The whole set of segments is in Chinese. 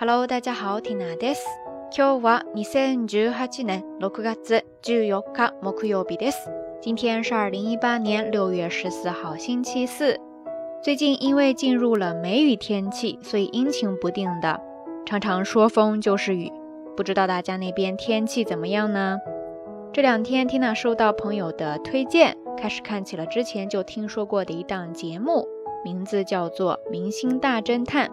Hello，大家好，Tina です。今日は二千十八年六月十四日木曜日です。今天是二零一八年六月十四号星期四。最近因为进入了梅雨天气，所以阴晴不定的，常常说风就是雨。不知道大家那边天气怎么样呢？这两天 Tina 收到朋友的推荐，开始看起了之前就听说过的一档节目，名字叫做《明星大侦探》。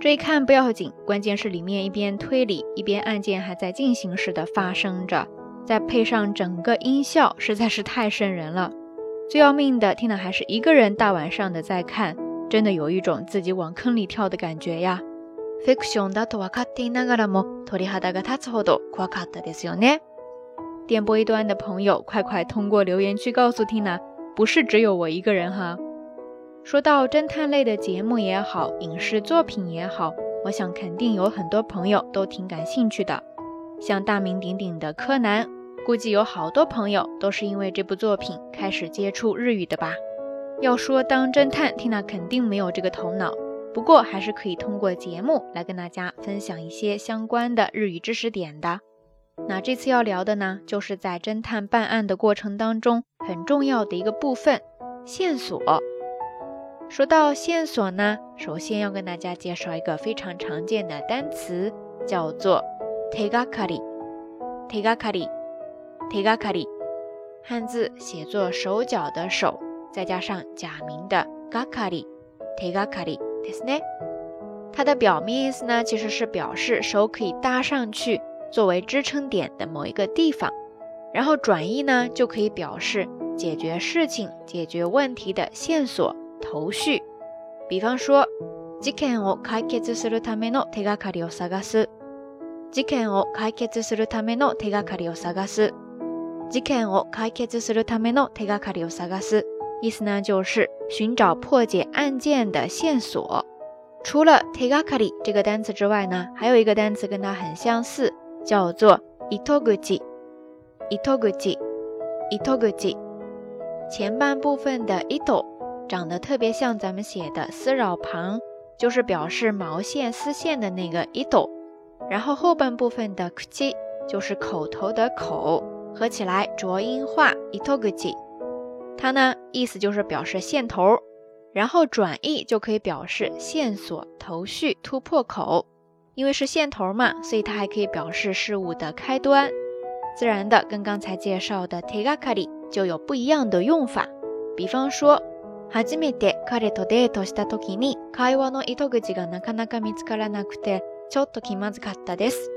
这一看不要紧，关键是里面一边推理，一边案件还在进行时的发生着，再配上整个音效，实在是太瘆人了。最要命的，听娜还是一个人大晚上的在看，真的有一种自己往坑里跳的感觉呀。电波一端的朋友，快快通过留言区告诉听娜，不是只有我一个人哈。说到侦探类的节目也好，影视作品也好，我想肯定有很多朋友都挺感兴趣的。像大名鼎鼎的《柯南》，估计有好多朋友都是因为这部作品开始接触日语的吧。要说当侦探缇娜肯定没有这个头脑，不过还是可以通过节目来跟大家分享一些相关的日语知识点的。那这次要聊的呢，就是在侦探办案的过程当中很重要的一个部分——线索。说到线索呢，首先要跟大家介绍一个非常常见的单词，叫做 tegakari，tegakari，tegakari，汉字写作手脚的手，再加上假名的 g a k a r i t e g a k a r i ですね。它的表面意思呢，其实是表示手可以搭上去作为支撑点的某一个地方，然后转义呢，就可以表示解决事情、解决问题的线索。頭绪。比方说、事件を解決するための手がかりを探す。事件を解決するための手がかりを探す。事件を解決するための手がかりを探す。意思呢就是寻找破解案件的线索。除了手がかり这个单词之外呢，还有一个单词跟它很相似，叫做 “itoguchi”。i t o g 前半部分的 i t 长得特别像咱们写的丝绕旁，就是表示毛线、丝线的那个伊朵，然后后半部分的 kji 就是口头的口，合起来浊音化伊头个口，它呢意思就是表示线头，然后转译就可以表示线索、头绪、突破口，因为是线头嘛，所以它还可以表示事物的开端，自然的跟刚才介绍的提 a 咖里就有不一样的用法，比方说。初めて彼とデートした時に会話の糸口がなかなか見つからなくてちょっと気まずかったです。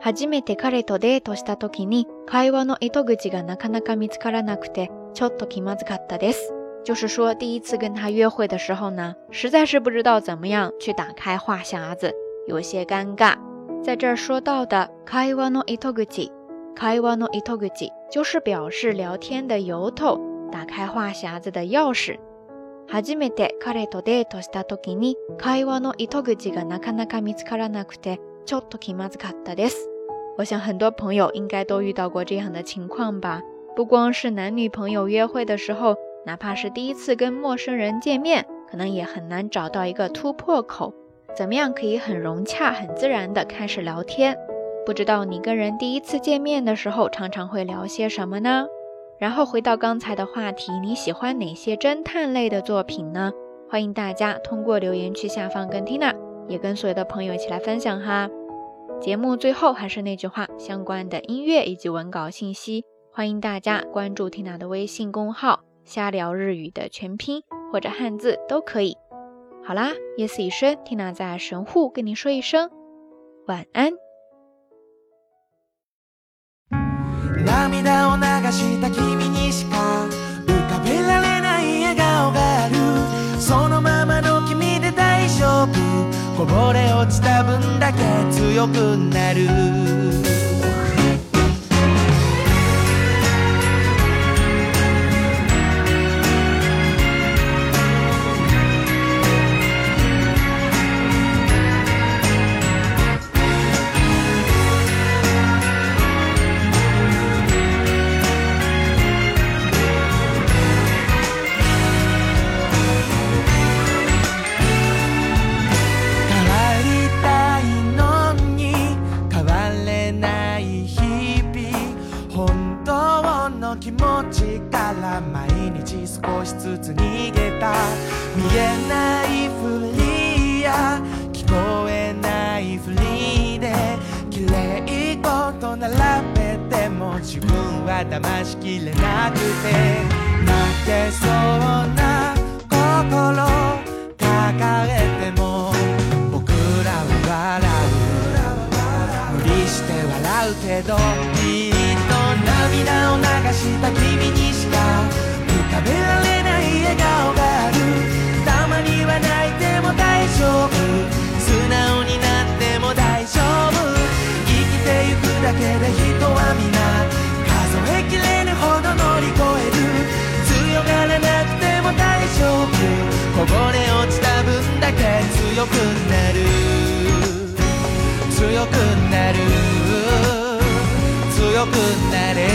初めて彼とデートした時に会話の糸口がなかなか見つからなくてちょっと気まずかったです。就是说，第一次跟他约会的时候呢，实在是不知道怎么样去打开话匣子，有些尴尬。在这儿说到的会話の糸口，会話の糸口就是表示聊天的由头。打开话匣子的钥匙。初めて彼とデートしたときに会話の糸口がなかなか見つからなくてちょっと気まずかったです。我想很多朋友应该都遇到过这样的情况吧？不光是男女朋友约会的时候，哪怕是第一次跟陌生人见面，可能也很难找到一个突破口。怎么样可以很融洽、很自然的开始聊天？不知道你跟人第一次见面的时候，常常会聊些什么呢？然后回到刚才的话题，你喜欢哪些侦探类的作品呢？欢迎大家通过留言区下方跟 Tina，也跟所有的朋友一起来分享哈。节目最后还是那句话，相关的音乐以及文稿信息，欢迎大家关注 Tina 的微信公号“瞎聊日语”的全拼或者汉字都可以。好啦，夜色已深，Tina 在神户跟您说一声晚安。した君にしか浮かべられない笑顔があるそのままの君で大丈夫こぼれ落ちた分だけ強くなる日の気持ちから毎日少しずつ逃げた見えないふりや聞こえないふりで綺麗事並べても自分は騙しきれなくて強くなる強くなる強くなれる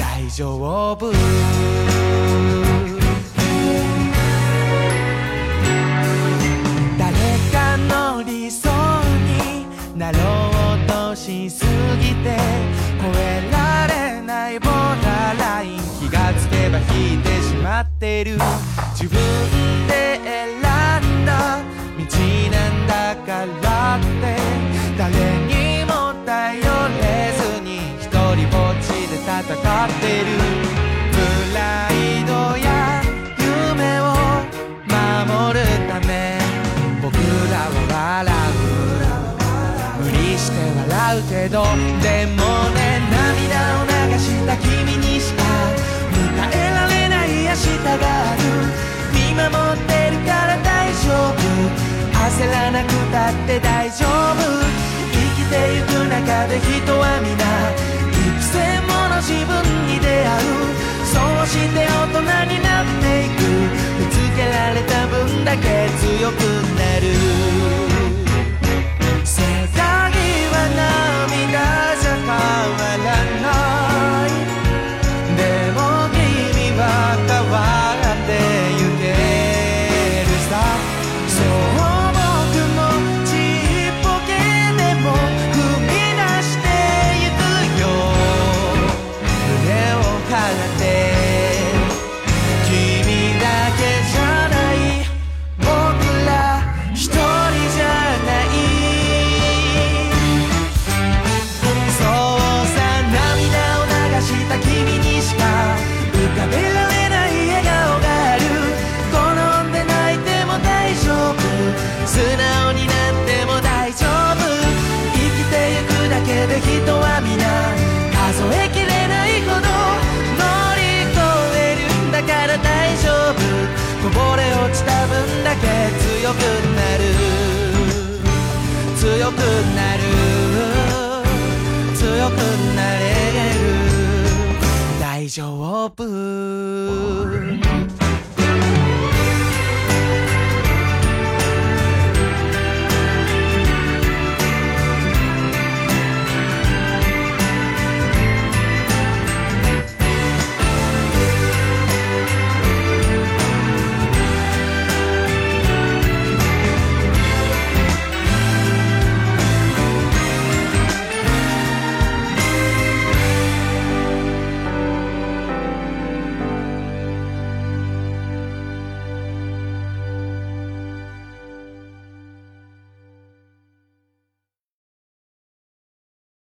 大丈夫誰かの理想になろうとしすぎて超えられないボーダーライン気がつけば引いてしまってる自分だって誰にも頼れずに一人ぼっちで戦ってるプライドや夢を守るため僕らは笑う無理して笑うけどでもね涙を流した君にしか迎えられない明日がある見守ってるから大丈夫焦らなくたって大丈夫生きてゆく中で人は皆幾千もの自分に出会うそうして大人になっていくぶつけられた分だけ強く強くなる強くなる強くなれる大丈夫